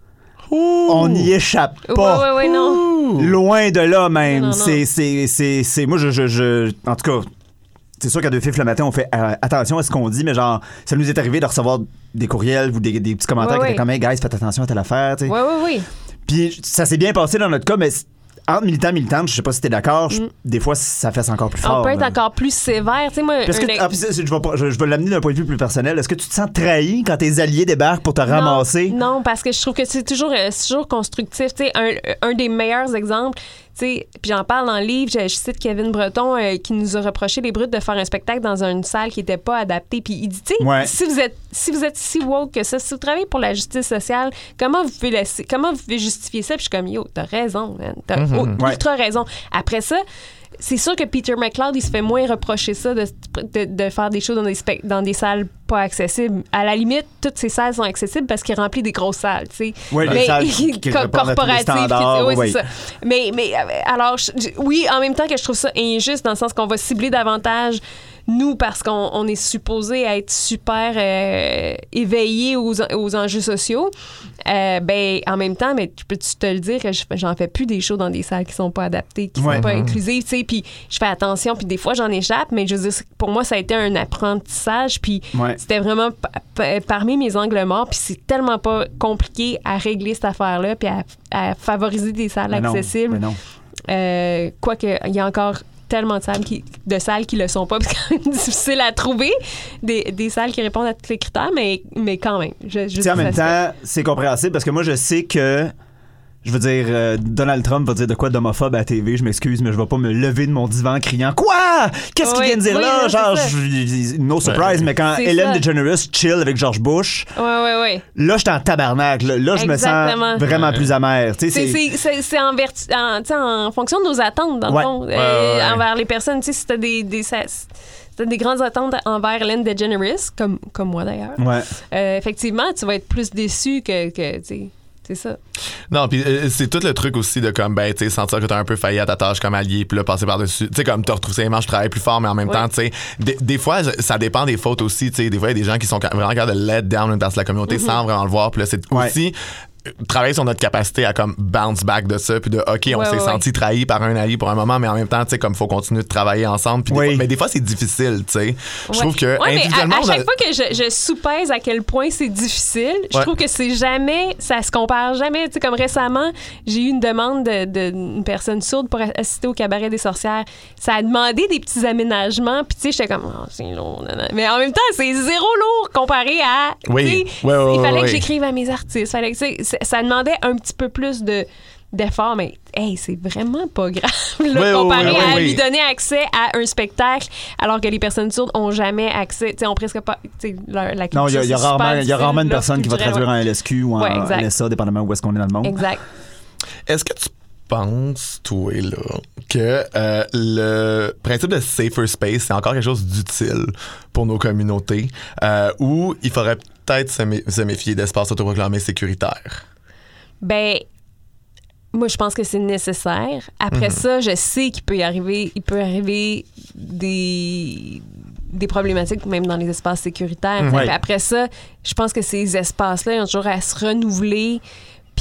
on n'y échappe pas.
Ouais, ouais, ouais, non.
Loin de là même. C'est, c'est, c'est, c'est- Moi, je, je, je- En tout cas, c'est sûr qu'à deux fifs le matin, on fait euh, attention à ce qu'on dit, mais genre, ça nous est arrivé de recevoir des courriels ou des, des petits commentaires
Ouais,
qui étaient comme, hey, guys, faites attention à telle affaire. tu sais.
Ouais, ouais, ouais.
Puis ça s'est bien passé dans notre cas, mais entre militants et militantes, je sais pas si t'es d'accord, je- des fois, ça fait encore plus fort.
Mm. On peut être
là.
encore plus sévère. Tu sais, moi,
Parce que,
un-
ah, puis c'est- c'est- je vais, pas- je- je vais l'amener d'un point de vue plus personnel. Est-ce que tu te sens trahi quand tes alliés débarquent pour te ramasser?
Non, parce que je trouve que c'est toujours, euh, c'est toujours constructif. Tu sais, un, un des meilleurs exemples, puis j'en parle dans le livre, je, je cite Kevin Breton euh, qui nous a reproché les brutes de faire un spectacle dans une salle qui n'était pas adaptée. Puis il dit, tu sais,
Ouais.
si vous êtes si vous êtes si woke que ça, si vous travaillez pour la justice sociale, comment vous pouvez laisser, comment vous pouvez justifier ça? Puis je suis comme yo, t'as raison, man, t'as oh,
Ouais.
ultra raison. Après ça. C'est sûr que Peter McLeod, il se fait moins reprocher ça de, de, de faire des shows dans des, dans des salles pas accessibles. À la limite, toutes ces salles sont accessibles parce qu'il remplit des grosses salles, tu sais.
Les
Mais-
salles qui- qui
co-
répondent à tous les
corporatives, oui,
oui.
c'est ça. Mais, mais euh, alors, je- oui, en même temps que je trouve ça injuste dans le sens qu'on va cibler davantage nous parce qu'on on est supposé être super euh, éveillés aux, aux enjeux sociaux. Euh, ben, en même temps, mais tu peux-tu te le dire j'en fais plus des shows dans des salles qui sont pas adaptées, qui
Ouais.
sont pas inclusives, tu sais, puis je fais attention, puis des fois j'en échappe, mais je veux dire, pour moi, ça a été un apprentissage, puis
Ouais.
c'était vraiment pa- pa- parmi mes angles morts, puis c'est tellement pas compliqué à régler cette affaire-là, puis à, à favoriser des salles
Mais non,
accessibles.
mais non.
Euh, Quoique, il y a encore tellement de salles qui, de salles qui le sont pas, c'est quand même difficile à trouver, des, des salles qui répondent à tous les critères, mais, mais quand même. Je,
en même temps, c'est compréhensible parce que moi, je sais que. Je veux dire, euh, Donald Trump va dire de quoi d'homophobe à la TV, je m'excuse, mais je vais pas me lever de mon divan en criant Quoi? Qu'est-ce qu'il
Oui,
vient de dire
oui,
là? Genre,
c'est ça.
je- no surprise, mais quand
C'est
Ellen
ça.
DeGeneres chill avec George Bush.
Ouais, ouais, ouais.
là, j'étais en tabarnak. Là, Là, je me
Exactement.
sens vraiment plus amer. Tu sais,
C'est-
c'est.
C'est c'est- c'est en, vertu- en, tu sais, en fonction de nos attentes, dans
Ouais.
le fond,
Ouais,
euh,
ouais, ouais.
envers les personnes. Tu sais, si t'as des, des, ça- si t'as des grandes attentes envers Ellen DeGeneres, comme, comme moi d'ailleurs,
Ouais.
euh, effectivement, tu vas être plus déçu que, que tu sais, c'est ça.
Non, puis euh, c'est tout le truc aussi de comme, ben, tu sais, sentir que t'as un peu failli à ta tâche comme allié, puis là, passer par-dessus. Tu sais, comme, t'as retroussé les manches, je travaille plus fort, mais en même
Ouais.
temps, tu sais, des, des fois, je- ça dépend des fautes aussi, tu sais. Des fois, il y a des gens qui sont vraiment capables de let down une partie de la communauté
Mm-hmm.
sans vraiment le voir, puis là, c'est
Ouais.
aussi travailler sur notre capacité à comme bounce back de ça puis de OK on s'est
ouais,
senti trahi par un allié pour un moment mais en même temps tu sais comme faut continuer de travailler ensemble puis
Oui.
mais des fois c'est difficile tu sais je trouve que
Ouais, mais à-
individuellement
à,
on a-
chaque fois que je, je soupèse à quel point c'est difficile, je
Ouais.
trouve que c'est jamais, ça se compare jamais. Tu sais, comme récemment, j'ai eu une demande d'une de, d'une personne sourde pour assister au cabaret des sorcières. Ça a demandé des petits aménagements, puis tu sais, j'étais comme, Oh, c'est lourd. nan, nan. Mais en même temps, c'est zéro lourd comparé à.
Oui.
il fallait
ouais.
que j'écrive à mes artistes. Fallait que, tu sais, ça- demandait un petit peu plus de d'effort, mais hey, c'est vraiment pas grave là, comparé à lui donner accès à un spectacle alors que les personnes sourdes ont jamais accès, tu sais, ont presque pas, tu sais, leur- la culture,
Non, il y a, y a rarement, il y a rarement une personne qui va traduire en LSQ ou en. LSA, dépendamment où est-ce qu'on est dans le monde.
Exact.
Est-ce que tu penses, toi, là, que euh, le principe de safer space, c'est encore quelque chose d'utile pour nos communautés euh, ou il faudrait peut-être se, mé- se méfier d'espaces autoproclamés sécuritaires?
Ben, moi, je pense que c'est nécessaire. Après
Mhm.
ça, je sais qu'il peut y arriver, il peut arriver des des problématiques même dans les espaces sécuritaires.
Mhm.
Après ça, je pense que ces espaces-là ont toujours à se renouveler.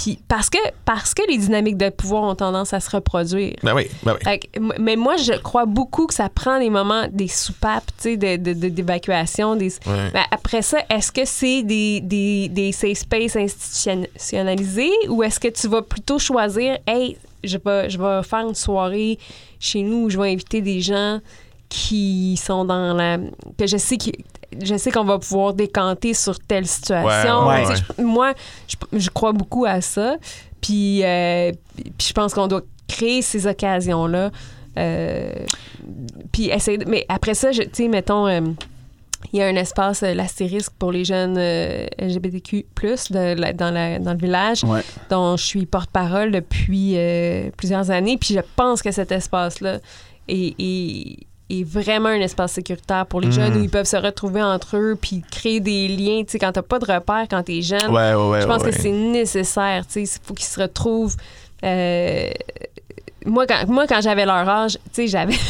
Puis parce que parce que les dynamiques de pouvoir ont tendance à se reproduire.
Ben oui, ben oui.
Que, mais moi, je crois beaucoup que ça prend des moments, des soupapes, tu sais, de- de- de- d'évacuation. des...
Ouais.
Mais après ça, est-ce que c'est des, des, des safe space institutionnalisés ou est-ce que tu vas plutôt choisir, hey, je vais, je vais faire une soirée chez nous où je vais inviter des gens qui sont dans la. que je sais qui je sais qu'on va pouvoir décanter sur telle situation.
Ouais,
Tu sais,
ouais.
je- moi, je, je crois beaucoup à ça. Puis, euh, puis je pense qu'on doit créer ces occasions-là. Euh, puis essayer. de- mais après ça, tu sais, mettons. euh, il y a un espace, euh, l'astérisque, pour les jeunes euh, LGBTQ, de la- dans, la- dans le village,
Ouais.
dont je suis porte-parole depuis euh, plusieurs années. Puis je pense que cet espace-là est, est- est vraiment un espace sécuritaire pour les
Mm.
jeunes où ils peuvent se retrouver entre eux puis créer des liens. Tu sais, quand t'as pas de repères, quand t'es jeune,
Ouais, ouais, ouais.
je pense
ouais,
que
ouais.
c'est nécessaire. Tu sais, il faut qu'ils se retrouvent. euh, moi, quand, moi, quand j'avais leur âge, tu sais, j'avais.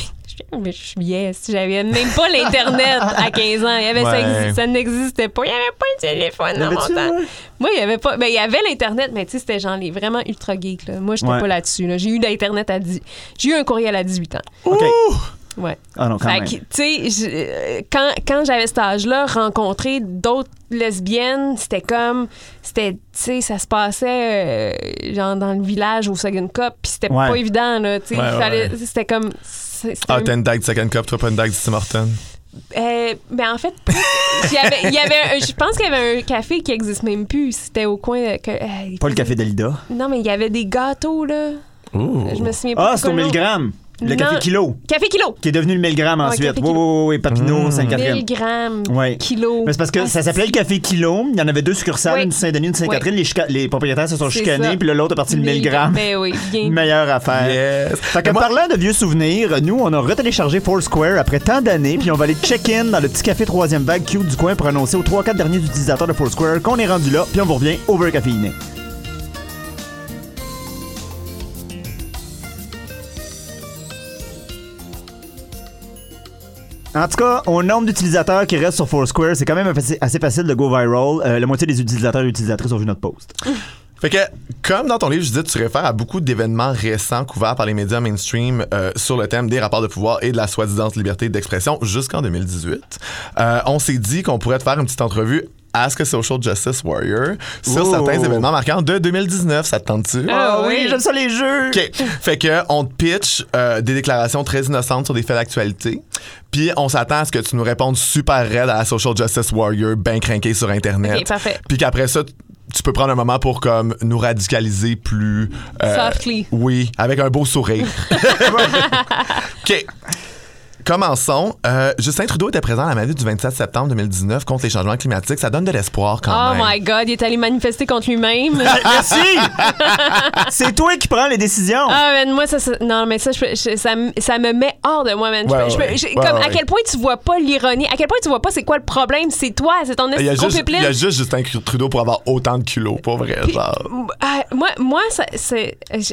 Mais je suis yes, j'avais même pas l'Internet à 15 ans. Il y avait, ça,
Ouais.
ça n'existait pas. Il n'y avait pas le téléphone dans mon temps. Moi, il y avait pas. Ben, il y avait l'Internet, mais tu sais, c'était genre les vraiment ultra geeks. Là. Moi, j'étais
Ouais.
pas là-dessus. là. J'ai eu l'Internet à 10. J'ai eu un courriel à 18 ans.
OK.
Ouais.
Ah non, quand
Fait
même.
que, tu sais, euh, quand, quand j'avais cet âge-là, rencontrer d'autres lesbiennes, c'était comme, c'était, tu sais, ça se passait euh, genre dans le village au Second Cup, puis c'était
Ouais.
pas évident, là, tu sais,
Ouais,
c'était comme,
Ah,
un-
t'as une dague de Second Cup, toi, pas une dague de Tim Horton.
euh, ben en fait, il y avait, il y avait un- je pense qu'il y avait un café qui existe même plus, c'était au coin, de- que, euh,
Pas le café d'Alida.
non, mais il y avait des gâteaux, là. Je me souviens pas.
Ah, c'est au
quoi le nom.
1000 grammes. Le
Non.
café kilo.
Café kilo.
Qui est devenu le 1000 grammes ensuite. Oui, oui,
kilo.
oui, oui, Papineau,
Mmh.
Sainte-Catherine.
1000 grammes.
Ouais.
Kilo.
Mais c'est parce que
Ah,
ça s'appelait le café kilo. Il y en avait deux succursales,
Oui.
une Saint-Denis, une Sainte-Catherine. Les, propriétaires se sont chicanés,
ça.
puis là, l'autre est parti le 1000 grammes.
Ben oui, bien.
Meilleure affaire.
Yes.
Fait que
Mais moi-
parlant de vieux souvenirs, nous, on a retéléchargé Foursquare après tant d'années, puis on va aller check-in dans le petit café troisième vague cute du coin pour annoncer aux 3-4 derniers utilisateurs de Foursquare qu'on est rendu là, puis on vous revient over caféiné. En tout cas, au nombre d'utilisateurs qui restent sur Foursquare, c'est quand même assez facile de go viral. Euh, la moitié des utilisateurs et utilisatrices ont vu notre post.
Fait que, comme dans ton livre, je disais, tu réfères à beaucoup d'événements récents couverts par les médias mainstream euh, sur le thème des rapports de pouvoir et de la soi-disant liberté d'expression jusqu'en 2018. Euh, on s'est dit qu'on pourrait te faire une petite entrevue Ask a Social Justice Warrior sur certains événements marquants de 2019. Ça te tente-tu?
Ah oui.
j'aime ça les jeux!
OK. Fait que on te pitch euh, des déclarations très innocentes sur des faits d'actualité. Puis on s'attend à ce que tu nous répondes super raide à la Social Justice Warrior, bien craqué sur Internet.
Ok, parfait.
Puis qu'après ça, tu peux prendre un moment pour comme nous radicaliser plus. euh,
Softly.
Oui, avec un beau sourire. OK. Commençons. Euh, Justin Trudeau était présent à la manif du 27 septembre 2019 contre les changements climatiques. Ça donne de l'espoir quand
Oh
même.
my God, il est allé manifester contre lui-même.
Merci! c'est toi qui prends les décisions!
Ah, man, moi, ça, ça- non, mais ça, je, peux- je- ça, me- ça me met hors de moi, man. Je
Ouais, ouais. Ouais,
comme,
ouais.
à quel point tu vois pas l'ironie, à quel point tu vois pas c'est quoi le problème, c'est toi, c'est ton
juste, il y a juste Justin Trudeau pour avoir autant de culot, pour vrai.
Puis,
genre.
ah, moi, moi, ça,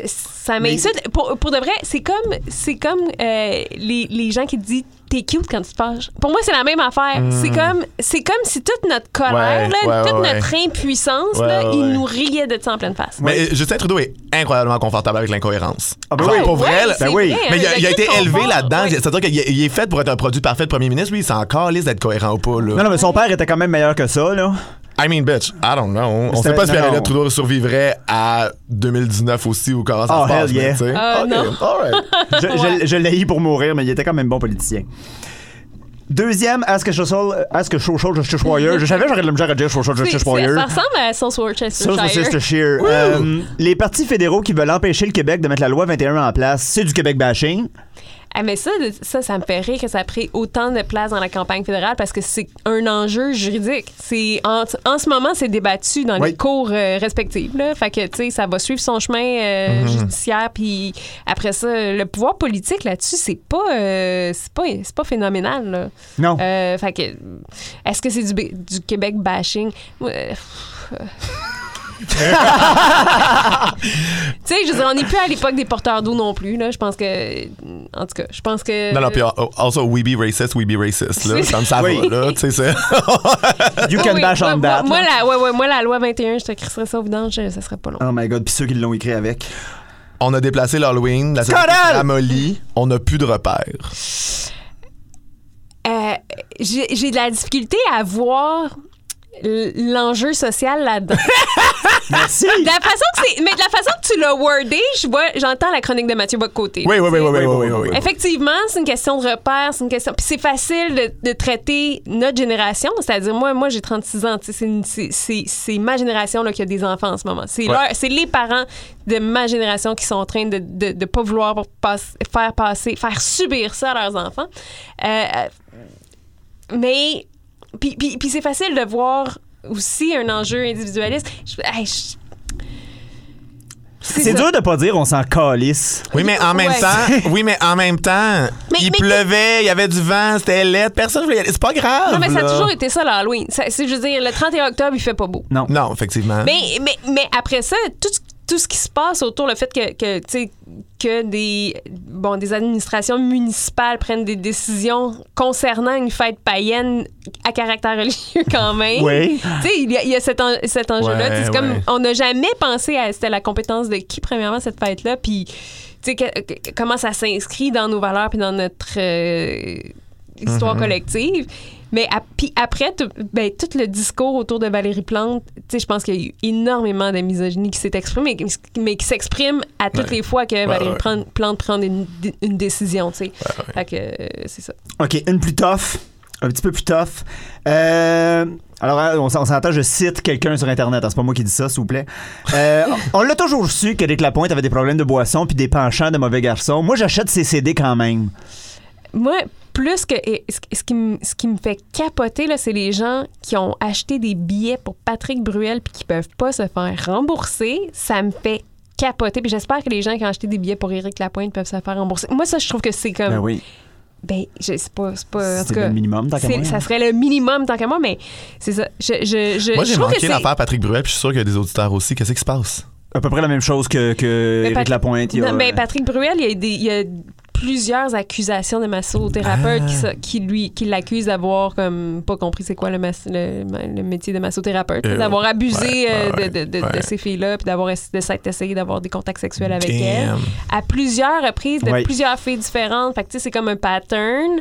ça m'insulte. Pour, pour de vrai, c'est comme, c'est comme euh, les, les gens qui disent t'es cute quand tu te fâches. Pour moi, c'est la même affaire. C'est comme, c'est comme si toute notre colère,
Hmm. Ouais,
là,
ouais,
toute
ouais,
notre impuissance,
Ouais,
là,
ouais,
il
ouais.
nous riait de ça en pleine face.
Mais Justin Trudeau est incroyablement confortable avec l'incohérence.
Ah, ben oui.
pour vrai, là-
c'est
Ben oui.
vrai, hein,
mais il a, il été élevé là-dedans.
ouais.
C'est-à-dire qu'il est- fait pour être un produit parfait de premier ministre. Lui, il s'en calisse d'être cohérent ou pas. Là.
Non, non, mais son père était quand même meilleur que ça, là.
I mean, bitch, I don't know. On sait pas si
non,
Pierre
non.
Trudeau survivrait à 2019 aussi ou comment ça
Oh,
se passe.
hell yeah.
mais tu sais.
Ah,
Ok,
non.
all right.
Je, je, je l'ai eu pour mourir, mais il était quand même bon politicien. Deuxième, Ask a Social, Ask a Social Justice Warrior. Je savais j'aurais de la misère à dire Social Justice Warrior.
Ça ressemble à
Ça,
Worcestershire.
c'est Worcestershire. Euh, les partis fédéraux qui veulent empêcher le Québec de mettre la loi 21 en place, c'est du Québec bashing.
Ah, mais ça, ça, ça me fait rire que ça a pris autant de place dans la campagne fédérale parce que c'est un enjeu juridique. C'est en, en ce moment, c'est débattu dans
Oui.
les cours euh, respectifs. Là. Fait que, tu sais, ça va suivre son chemin euh, judiciaire. Puis après ça, le pouvoir politique là-dessus, c'est pas, euh, c'est pas, c'est pas phénoménal. Là.
Non.
Euh, fait que, est-ce que c'est du, du Québec bashing? Euh. tu sais, je veux dire, on n'est plus à l'époque des porteurs d'eau non plus. Là. Je pense que. En tout cas, je pense que.
Non, non, puis uh, also, we be racist, we be racist. Là, comme ça
Oui.
va, là. Tu sais, c'est.
You can
oui.
bash
moi,
on
moi-
that.
Moi, la, ouais, ouais, moi, la loi 21, je te crisserais ça au vidange, ça serait pas long.
Oh my god, puis ceux qui l'ont écrit avec.
On a déplacé l'Halloween, la ramollie, on n'a plus de repères.
Euh, j'ai de la difficulté à voir l'enjeu social là-dedans.
Merci.
De la façon que c'est, mais de la façon que tu l'as wordé, je vois, j'entends la chronique de Mathieu Bocoté.
Oui, oui, oui, oui, oui,
Oui,
oui.
Effectivement, c'est une question de repères, c'est une question. Puis c'est facile de, de traiter notre génération, c'est-à-dire moi, moi j'ai 36 ans, c'est ma génération là, qui a des enfants en ce moment. C'est
Ouais.
leur- c'est les parents de ma génération qui sont en train de de, de pas vouloir faire passer, faire subir ça à leurs enfants. Euh, mais puis, puis, puis c'est facile de voir aussi un enjeu individualiste. Je- hey, je-
C'est dur de pas dire on s'en calisse.
Oui, mais en même
Ouais.
temps, oui, mais en même temps,
Mais-
il
mais-
pleuvait, il y avait du vent, c'était laid, personne voulait y aller. C'est pas grave.
Non, mais ça a toujours été ça, l'Halloween. C'est- Je veux dire, le 31 octobre, il fait pas beau.
Non.
Non, effectivement.
Mais, mais, mais après ça, tout, ce- tout ce qui se passe autour, le fait que, que, tu sais, que des, bon, des administrations municipales prennent des décisions concernant une fête païenne à caractère religieux quand même.
Oui.
Tu sais, il y a, il y a cet, en- cet enjeu-là.
Ouais,
c'est comme, on n'a jamais pensé à c'était la compétence de qui, premièrement, cette fête-là, puis que- comment ça s'inscrit dans nos valeurs puis dans notre euh, histoire
Mm-hmm.
collective. Mais puis après, tout, ben, tout le discours autour de Valérie Plante, tu sais, je pense qu'il y a eu énormément de misogynie qui s'est exprimée, mais, mais qui s'exprime à toutes
Ouais.
les fois que Valérie
ouais.
Plante, Plante prend une, une décision, tu sais. Fait que euh, c'est ça.
OK, une plus tough. un petit peu plus tough. Euh, alors, hein, on s'en- on s'entend, je cite quelqu'un sur Internet. hein, c'est pas moi qui dis ça, s'il vous plaît. Euh, on l'a toujours su qu'Éric Lapointe avait des problèmes de boisson puis des penchants de mauvais garçons. Moi, j'achète ses CD quand même.
Moi, plus que. ce, qui, me- ce qui me fait capoter, là, c'est les gens qui ont acheté des billets pour Patrick Bruel puis qui peuvent pas se faire rembourser. Ça me fait capoter. Puis j'espère que les gens qui ont acheté des billets pour Éric Lapointe peuvent se faire rembourser. Moi, ça, je trouve que c'est comme.
Ben oui.
Ben, je sais pas. C'est pas.
C'est
cas,
le minimum, tant qu'à moi.
Ça serait le minimum tant qu'à moi, mais c'est ça. Je, je, je,
Moi,
je
j'ai manqué
c'est-
l'affaire Patrick Bruel, puis je suis sûr qu'il y a des auditeurs aussi. Qu'est-ce qui se passe?
À peu près la même chose que, Éric
Pat-
Lapointe. il y a-
Non, mais Patrick Bruel, il y a, des, il y a plusieurs accusations de massothérapeute
Ah.
qui, sa- qui lui qui l'accusent d'avoir comme pas compris c'est quoi le, mas- le, le métier de massothérapeute,
Euh,
d'avoir abusé
ouais,
euh,
ouais,
de, de- de-
ouais.
de ces filles-là, puis d'avoir ess- de s'être essayé d'avoir des contacts sexuels avec elles
Damn.
à plusieurs reprises de
Ouais.
plusieurs filles différentes. Fait que tu sais, c'est comme un pattern.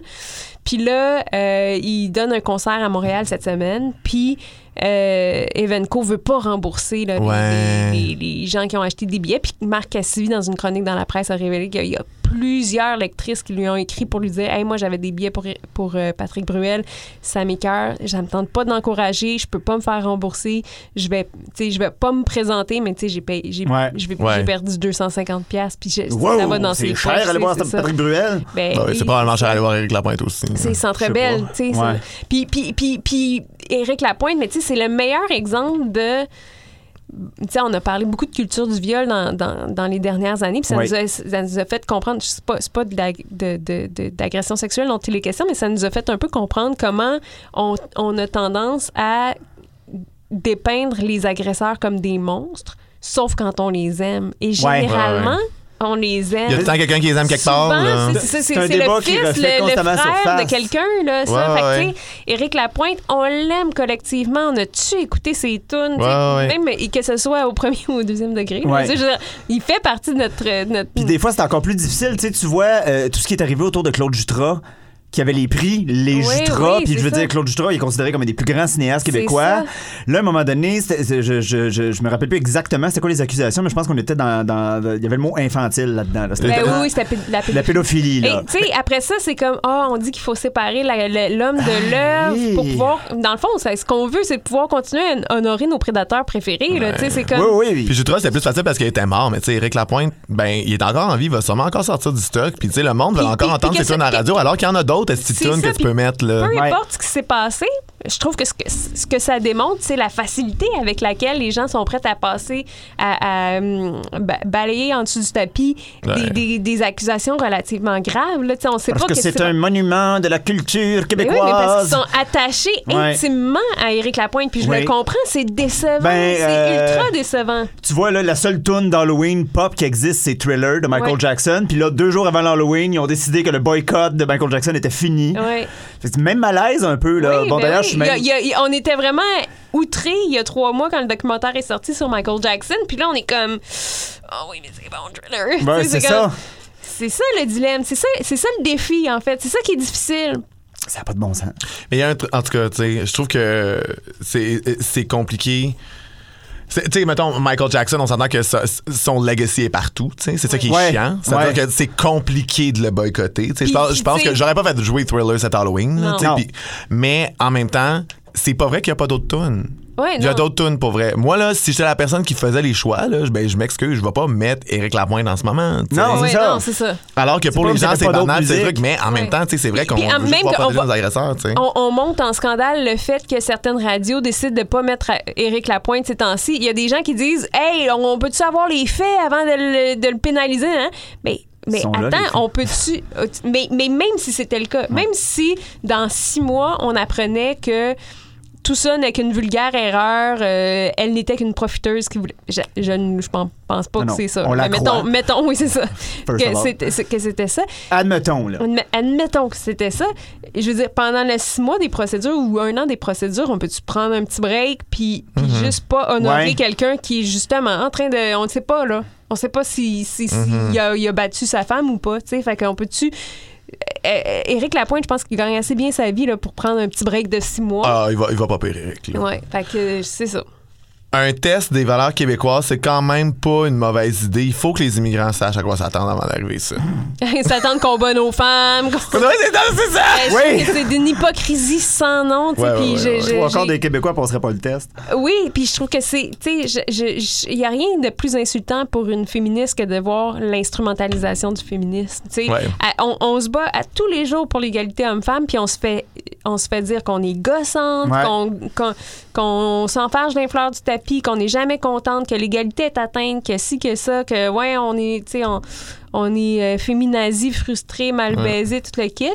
Puis là, euh, il donne un concert à Montréal cette semaine. Puis euh, Evenco veut pas rembourser là, les-
Ouais.
les, les- les gens qui ont acheté des billets. Puis Marc Cassivi, dans une chronique dans la presse, a révélé qu'il y a plusieurs lectrices qui lui ont écrit pour lui dire Hey, moi, j'avais des billets pour, pour euh, Patrick Bruel. Ça m'écœure. Je ne tente pas d'encourager. Je peux pas me faire rembourser. Je vais, tu sais, je vais pas me présenter, mais tu sais, j'ai payé- j'ai
Ouais.
Ouais.
perdu 250$. piastres, Puis
Wow,
ça va dans ses
c'est cher
poches,
aller voir. Patrick Bruel?
Ben,
Bah oui, c'est probablement cher aller voir Éric Lapointe aussi.
c'est Centre
Je sais
Belle,
pas.
tu sais. Puis, puis, puis, puis Éric Lapointe, mais tu sais, c'est le meilleur exemple de... On a parlé beaucoup de culture du viol dans, dans, dans les dernières années, puis ça,
Oui.
nous a, ça nous a fait comprendre, c'est pas, pas de la- de- de- de- d'agression sexuelle dont il est question, mais ça nous a fait un peu comprendre comment on, on a tendance à dépeindre les agresseurs comme des monstres, sauf quand on les aime. Et généralement, on les aime.
Il y a tout le temps quelqu'un qui les aime quelque
Souvent,
part.
c'est- le fils, le, le frère de quelqu'un, là, ça.
Ouais,
fait que,
ouais.
tu sais, Éric Lapointe, on l'aime collectivement. On a-tu écouté ses tunes? tu sais,
Ouais, ouais.
Même que ce soit au premier ou au deuxième degré. là,
Ouais.
tu sais, je veux dire, il fait partie de notre... de notre
Puis des fois, c'est encore plus difficile. Tu sais, tu vois euh, tout ce qui est arrivé autour de Claude Jutras qui avait les prix, les
Oui,
Jutras,
oui,
puis je veux
ça.
dire, Claude Jutras, il est considéré comme un des plus grands cinéastes québécois.
ça.
Là, à un moment donné, je, je, je, je me rappelle plus exactement c'était quoi les accusations, mais je pense qu'on était dans, dans- Il y avait le mot infantile là-dedans. là.
Ben oui, c'était la
la pédophilie, là.
Et tu sais, après ça, c'est comme, ah, on dit qu'il faut séparer l'homme de l'œuvre
oui.
pour pouvoir. Dans le fond, ce qu'on veut, c'est de pouvoir continuer à honorer nos prédateurs préférés. là. Tu sais, c'est comme.
Oui, oui, oui.
Puis que c'était plus facile parce qu'il était mort, mais tu sais, Éric Lapointe, ben, il est encore en vie, il va sûrement encore sortir du stock. Puis tu sais, le monde va encore
puis-
entendre ses tunes à la radio, alors qu'il y en a d'autres tunes
ça,
que tu peux mettre, là?
Peu
Ouais.
importe ce qui s'est passé, je trouve que ce, que ce que ça démontre, c'est la facilité avec laquelle les gens sont prêts à passer, à, à, hum, ba- balayer en dessous du tapis des,
Ouais.
des- des accusations relativement graves. Là, on sait
Parce
pas
que c'est un monument de la culture
Mais oui, mais
québécoise.
parce qu'ils sont attachés
Ouais.
intimement à Éric Lapointe. Puis je le comprends, c'est décevant.
Ben,
c'est
euh,
ultra décevant.
Tu vois, là, la seule tune d'Halloween pop qui existe, c'est Thriller de Michael
Ouais.
Jackson. Puis là, deux jours avant l'Halloween, ils ont décidé que le boycott de Michael Jackson était fini. C'est même malaise un peu, là.
Oui,
bon,
ben
d'ailleurs,
oui.
je suis même.
Il y a- il y a- on était vraiment outrés il y a trois mois quand le documentaire est sorti sur Michael Jackson. Puis là, on est comme. Oh oui, mais c'est bon, thriller. Sais,
c'est
comme-
ça.
C'est ça le dilemme. C'est ça, c'est ça le défi, en fait. C'est ça qui est difficile.
Ça n'a pas de bon sens.
Mais il y a un truc, en tout cas, tu sais, je trouve que c'est c'est compliqué. Tu sais, mettons, Michael Jackson, on s'entend que ça- son legacy est partout, tu sais, c'est ça qui est
Ouais.
chiant. Ça
Ouais.
veut dire que c'est compliqué de le boycotter. tu sais. Je pense, que j'aurais pas fait jouer Thriller cet Halloween. là,
Non.
mais en même temps, c'est pas vrai qu'il y a pas d'autres tunes.
Ouais,
Il y a d'autres tunes pour vrai. Moi, là, si j'étais la personne qui faisait les choix, là, je- ben, je m'excuse, je vais pas mettre Éric Lapointe en ce moment.
Non,
Ouais,
c'est ça.
non, c'est ça.
Alors que pour
pas
les gens, c'est
pas
banal, c'est
musiques.
truc, mais en même
Ouais.
temps, tu sais, c'est vrai qu'on veut
même
protéger nos agresseurs. sais.
On, on monte en scandale le fait que certaines radios décident de pas mettre Éric Lapointe ces temps-ci. Il y a des gens qui disent Hey, on peut-tu avoir les faits avant de le, de le pénaliser? Hein? Mais. Mais
là,
attends, on peut-tu. Mais, mais même si c'était le cas, même si dans six mois, on apprenait que tout ça n'est qu'une vulgaire erreur, euh, elle n'était qu'une profiteuse qui voulait. Je, je ne je pense, pas que c'est ça.
on la
Mais mettons,
croit.
mettons, oui, c'est ça.
First
Que c'était, ça.
Admettons, là.
Admet- Admettons que c'était ça. Je veux dire, pendant les six mois des procédures ou un an des procédures, on peut-tu prendre un petit break puis, puis juste pas honorer
Ouais.
quelqu'un qui est justement en train de. On ne sait pas, là. On sait pas si, si, si il, a, il a battu sa femme ou pas. tu sais. Fait qu'on peut-tu. Euh, Éric Lapointe, je pense qu'il gagne assez bien sa vie là, pour prendre un petit break de six mois.
Ah, il va, il va pas pire, Éric.
Ouais, fait que c'est ça.
Un test des valeurs québécoises, c'est quand même pas une mauvaise idée. Il faut que les immigrants sachent à quoi s'attendre avant d'arriver ça.
Ils s'attendent qu'on bat nos femmes.
c'est ça!
Oui.
C'est d'une hypocrisie sans nom.
Ouais, ouais,
je- je-
Ou encore des Québécois passerait pas le test.
Oui, puis je trouve que c'est. Tu sais, il n'y a rien de plus insultant pour une féministe que de voir l'instrumentalisation du féminisme. À- on, on se bat à tous les jours pour l'égalité homme-femme, puis on se fait on se fait dire qu'on est gossante,
Ouais.
qu'on qu'on- qu'on s'enfarge d'un fleur du tapis, qu'on n'est jamais contente, que l'égalité est atteinte, que ci, que ça, que, ouais, on est, tu sais, on, on est euh, féminazi, frustré, mal baisé, tout le kit.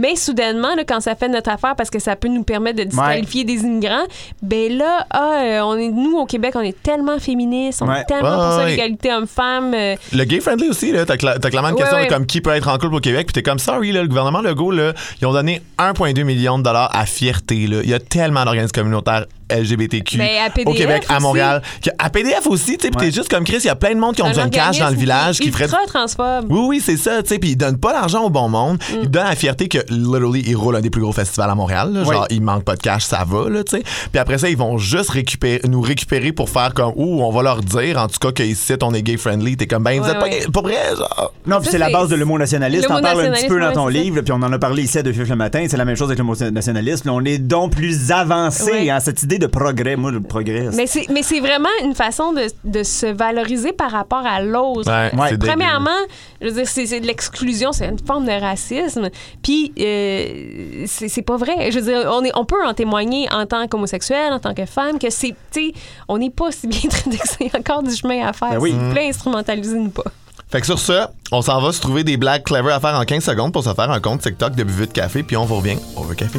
Mais soudainement, là, quand ça fait notre affaire, parce que ça peut nous permettre de disqualifier des immigrants, ben là, ah, euh, on est, nous, au Québec, on est tellement féministes, on
Ouais.
est tellement
Ouais,
pour ça,
ouais.
l'égalité homme-femme. euh,
Le gay friendly aussi, là, t'as, cla- t'as clairement une question
ouais.
de comme qui peut être en couple au Québec, puis t'es comme sorry, là, le gouvernement Legault, là, ils ont donné 1,2 million de dollars à fierté. Là. Il y a tellement d'organismes communautaires LGBTQ
Ben, à
au Québec, à. Montréal. à PDF aussi, tu sais,
Ouais.
t'es juste comme Chris, il y a plein de monde qui ont besoin de cash dans le village qui ferait.
ultra transphobe.
Oui, oui, c'est ça, tu sais, puis ils donnent pas l'argent au bon monde.
Mm.
Ils donnent la fierté que, literally, ils roulent un des plus gros festivals à Montréal. là.
Oui.
Genre, il manque pas de cash, ça va, là, tu sais. Puis après ça, ils vont juste récupérer, nous récupérer pour faire comme, ouh, on va leur dire, en tout cas, qu'ici, on est gay-friendly. T'es comme, ben, vous
Ouais,
êtes pas
ouais.
pas vrai, genre.
Non, puis c'est la base de l'humour nationaliste. T'en parles un petit peu dans ton livre, puis on en a parlé ici à Deux Fifs le matin. C'est la même chose avec l'humour nationaliste. Là, on est donc plus avancé
Ouais.
hein, cette idée de progrès. Moi, le progrès.
Mais c'est, mais c'est vraiment une façon de, de se valoriser par rapport à l'autre.
Ouais,
Ouais.
c'est dégueu.
Premièrement, je veux dire, c'est, c'est de l'exclusion, c'est une forme de racisme. Puis, euh, c'est, c'est pas vrai. Je veux dire, on, est, on peut en témoigner en tant qu'homosexuel, en tant que femme, que c'est, tu sais, on n'est pas si bien traité que ça. Il y a encore du chemin à faire.
Ben oui.
S'il vous plaît, instrumentalisez-nous pas.
Fait que sur ça, on s'en va se trouver des blagues clever à faire en 15 secondes pour se faire un compte TikTok de buvette de café, puis on vous revient au café.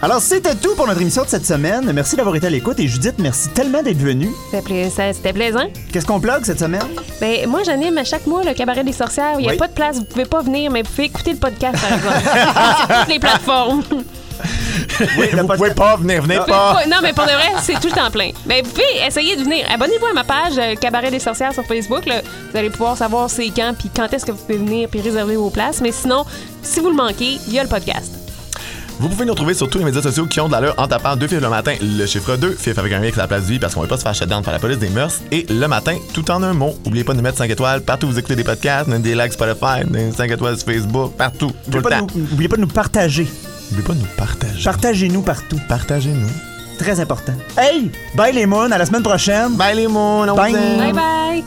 Alors, c'était tout pour notre émission de cette semaine. Merci d'avoir été à l'écoute. Et Judith, merci tellement d'être venue.
C'était, plaisant.
Qu'est-ce qu'on plug cette semaine?
Ben, moi, j'anime à chaque mois le cabaret des sorcières. Il n'y a
Oui.
pas de place, vous pouvez pas venir, mais vous pouvez écouter le podcast, par exemple. Sur toutes les plateformes.
Oui,
Vous
podcast-
pouvez pas venir, venez
Non.
pas.
Pas- non, mais pour de vrai, c'est tout le temps plein. Mais vous pouvez essayer de venir. Abonnez-vous à ma page euh, Cabaret des sorcières sur Facebook. là. Vous allez pouvoir savoir c'est quand, puis quand est-ce que vous pouvez venir, puis réserver vos places. Mais sinon, si vous le manquez, il y a le podcast.
Vous pouvez nous retrouver sur tous les médias sociaux qui ont de l'allure en tapant deux fifs le matin, le chiffre 2, fif avec un X à la place du i parce qu'on veut pas se faire shutdown par la police des mœurs, et le matin, tout en un mot. Oubliez pas de nous mettre 5 étoiles partout où vous écoutez des podcasts, même des likes Spotify, des 5 étoiles sur Facebook, partout, tout
N'oubliez
le
pas, de
temps.
nous- n'oubliez pas de nous partager.
N'oubliez pas de nous partager.
Partagez-nous partout.
Partagez-nous.
Très important. Hey! Bye les moons, à la semaine prochaine.
Bye les moons, on
Bye.
Bye bye!